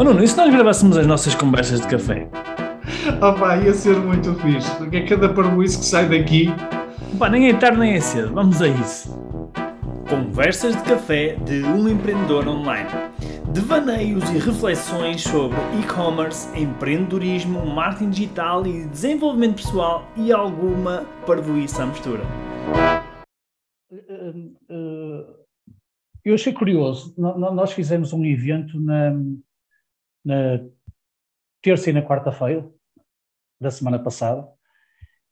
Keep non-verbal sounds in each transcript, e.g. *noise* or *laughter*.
Oh Nuno, e se nós gravássemos as nossas conversas de café? Oh pá, ia ser muito fixe, porque é cada parboice que sai daqui. Pá, nem é tarde nem é cedo, vamos a isso. Conversas de café de um empreendedor online. Devaneios e reflexões sobre e-commerce, empreendedorismo, marketing digital e desenvolvimento pessoal e alguma parvoíça à mistura. Eh, eh, eu achei curioso, nós fizemos um evento na, na terça e na quarta-feira da semana passada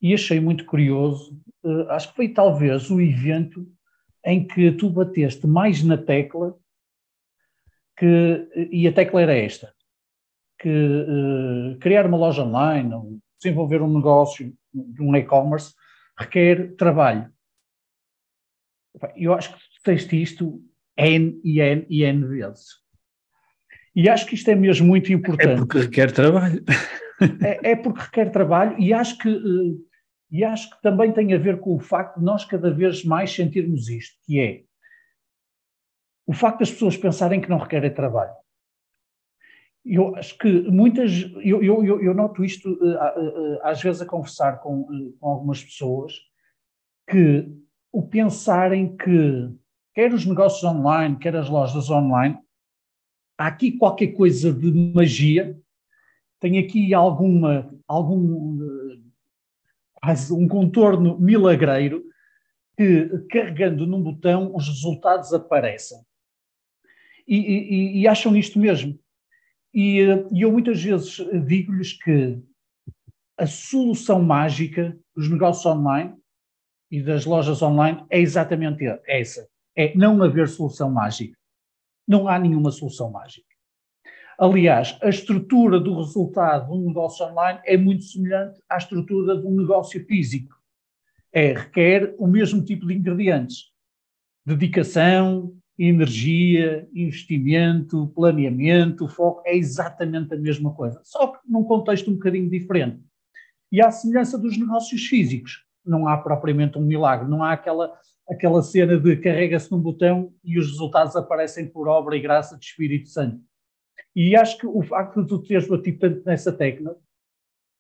e achei muito curioso, uh, acho que foi talvez o evento em que tu bateste mais na tecla que, e a tecla era esta, que uh, criar uma loja online, ou desenvolver um negócio de um e-commerce requer trabalho. Eu acho que tu tens isto N e N e N vezes. E acho que isto é mesmo muito importante. É porque requer trabalho. é, é, porque requer trabalho e acho que eh, e acho que também tem a ver com o facto de nós cada vez mais sentirmos isto, que é o facto das pessoas pensarem que não requerem trabalho. Eu acho que muitas, eu, eu, eu noto isto eh, às vezes a conversar com, eh, com algumas pessoas, que o pensarem que quer os negócios online, quer as lojas online, há aqui qualquer coisa de magia, tem aqui alguma, algum, quase um contorno milagreiro que, carregando num botão, os resultados aparecem. E, e, e acham isto mesmo. E, e eu muitas vezes digo-lhes que a solução mágica dos negócios online e das lojas online é exatamente essa: é não haver solução mágica. Não há nenhuma solução mágica. Aliás, a estrutura do resultado de um negócio online é muito semelhante à estrutura de um negócio físico. É, requer o mesmo tipo de ingredientes: dedicação, energia, investimento, planeamento, foco, é exatamente a mesma coisa, só que num contexto um bocadinho diferente. E à semelhança dos negócios físicos, não há propriamente um milagre, não há aquela aquela cena de carrega-se num botão e os resultados aparecem por obra e graça de Espírito Santo. E acho que o facto de tu teres batido tanto nessa técnica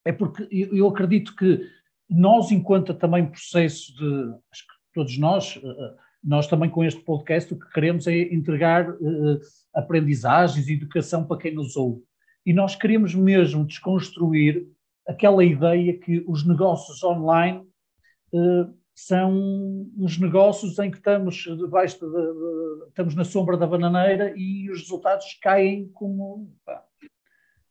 é porque eu acredito que nós, enquanto também processo de, acho que todos nós, eh, eh, nós também com este podcast o que queremos é entregar uh, aprendizagens e educação para quem nos ouve. E nós queremos mesmo desconstruir aquela ideia que os negócios online são uns negócios em que estamos debaixo de, de, estamos na sombra da bananeira e os resultados caem como pá,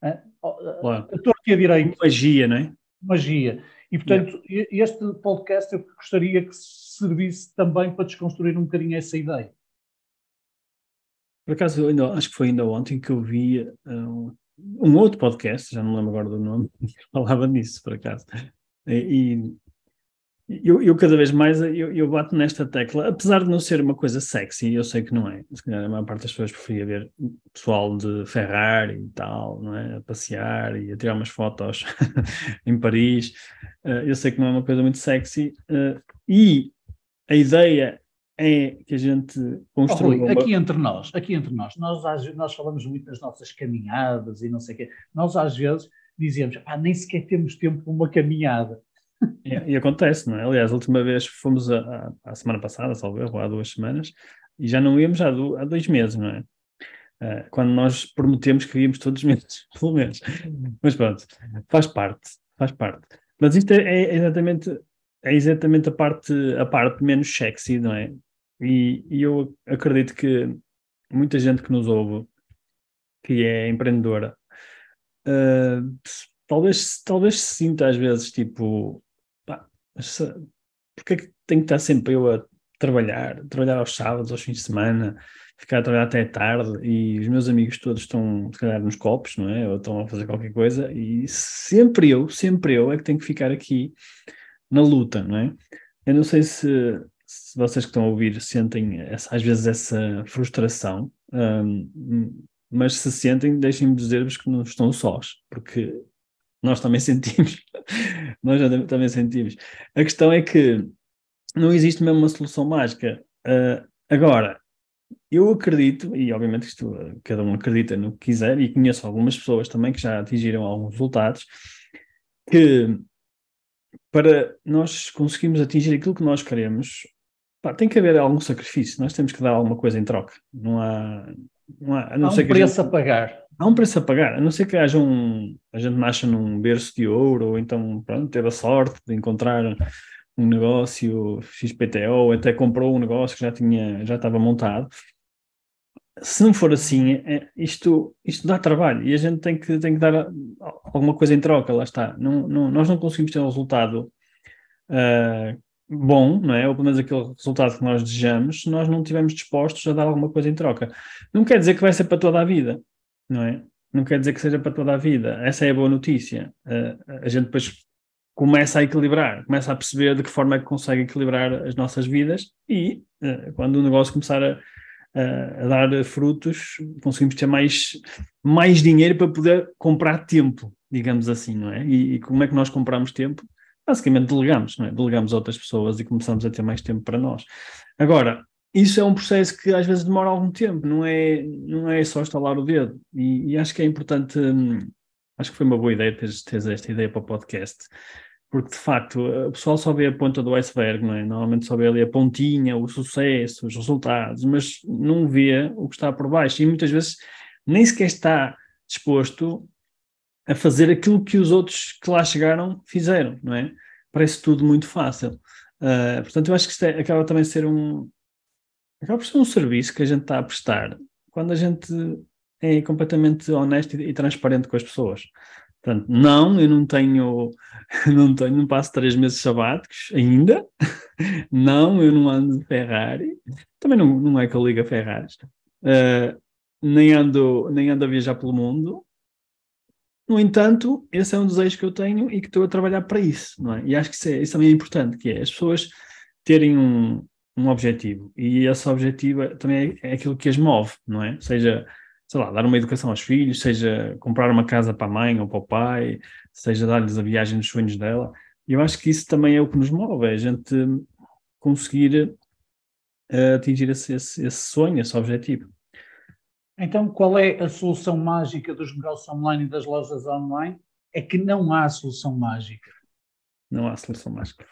é, a torta e a direito. Magia, não é? Magia. E, portanto, yeah. este podcast eu gostaria que servisse também para desconstruir um bocadinho essa ideia. Por acaso, ainda, acho que foi ainda ontem que eu vi um, um outro podcast, já não lembro agora do nome, que *laughs* falava nisso, por acaso. E, eu, eu, cada vez mais eu, eu, bato nesta tecla, apesar de não ser uma coisa sexy, eu sei que não é. Se calhar a maior parte das pessoas preferia ver pessoal de Ferrari e tal, não é? A passear e a tirar umas fotos *laughs* em Paris. Uh, eu sei que não é uma coisa muito sexy. Uh, e a ideia é que a gente construa. Oh, Rui, aqui entre nós, aqui entre nós, nós, nós falamos muito das nossas caminhadas e não sei o quê. Nós às vezes dizemos, ah, nem sequer temos tempo para uma caminhada e, e, acontece, não é? Aliás, a última vez fomos a, a, a semana passada, salvo erro, há duas semanas, e já não íamos há, do, há dois meses, não é? Uh, quando nós prometemos que íamos todos os *laughs* meses, pelo menos. Mas pronto, faz parte, faz parte. Mas isto é, é, exatamente, é exatamente a parte, a parte menos sexy, não é? E, e eu acredito que muita gente que nos ouve, que é empreendedora, uh, talvez, talvez se sinta às vezes tipo porque é que tenho que estar sempre eu a trabalhar, trabalhar aos sábados, aos fins de semana, ficar a trabalhar até tarde e os meus amigos todos estão, se calhar, nos copos, não é? Ou estão a fazer qualquer coisa e sempre eu, sempre eu é que tenho que ficar aqui na luta, não é? Eu não sei se, se vocês que estão a ouvir sentem essa, às vezes essa frustração, um, mas se sentem, deixem-me dizer-vos que não estão sós, porque nós também sentimos. *laughs* Nós também sentimos. A questão é que não existe mesmo uma solução mágica. Uh, agora, eu acredito, e obviamente isto cada um acredita no que quiser, e conheço algumas pessoas também que já atingiram alguns resultados, que para nós conseguirmos atingir aquilo que nós queremos, pá, tem que haver algum sacrifício, nós temos que dar alguma coisa em troca. Não há. Não há, a não há um preço gente, a pagar. Há um preço a pagar, a não ser que haja um. A gente nasça num berço de ouro, ou então, pronto, teve a sorte de encontrar um negócio XPTO, até comprou um negócio que já tinha, já estava montado. Se não for assim, é, isto, isto dá trabalho e a gente tem que, tem que dar alguma coisa em troca, lá está. Não, não, nós não conseguimos ter um resultado uh, bom, não é? Ou pelo menos aquele resultado que nós desejamos, se nós não estivermos dispostos a dar alguma coisa em troca. Não quer dizer que vai ser para toda a vida, não é? Não quer dizer que seja para toda a vida. Essa é a boa notícia. Uh, a gente depois começa a equilibrar, começa a perceber de que forma é que consegue equilibrar as nossas vidas e uh, quando o negócio começar a, a, a, dar frutos, conseguimos ter mais, mais dinheiro para poder comprar tempo, digamos assim, não é? E, e como é que nós compramos tempo? Basicamente delegamos, não é? Delegamos a outras pessoas e começamos a ter mais tempo para nós. Agora, isso é um processo que às vezes demora algum tempo, não é, não é só estalar o dedo. E, e acho que é importante, hum, acho que foi uma boa ideia teres, teres esta ideia para o podcast, porque de facto o pessoal só vê a ponta do iceberg, não é? Normalmente só vê ali a pontinha, o sucesso, os resultados, mas não vê o que está por baixo e muitas vezes nem sequer está disposto a fazer aquilo que os outros que lá chegaram fizeram, não é? Parece tudo muito fácil. Uh, portanto, eu acho que isto é, acaba também a ser um acaba por ser um serviço que a gente está a prestar quando a gente é completamente honesto e, e transparente com as pessoas. Portanto, não, eu não tenho, *laughs* não tenho, não passo três meses sabáticos ainda. *laughs* Não, eu não ando de Ferrari. Também não, não é que eu ligo a Ferraris. Uh, nem ando, nem ando a viajar pelo mundo. No entanto, esse é um desejo que eu tenho e que estou a trabalhar para isso, não é? E acho que isso, é, isso também é importante, que é as pessoas terem um, um objetivo. E esse objetivo também é, é aquilo que as move, não é? Seja sei lá, dar uma educação aos filhos, seja comprar uma casa para a mãe ou para o pai, seja dar-lhes a viagem dos sonhos dela. E eu acho que isso também é o que nos move, é a gente conseguir uh, atingir esse, esse, esse sonho, esse objetivo. Então, qual é a solução mágica dos negócios online e das lojas online? É que não há solução mágica. Não há solução mágica.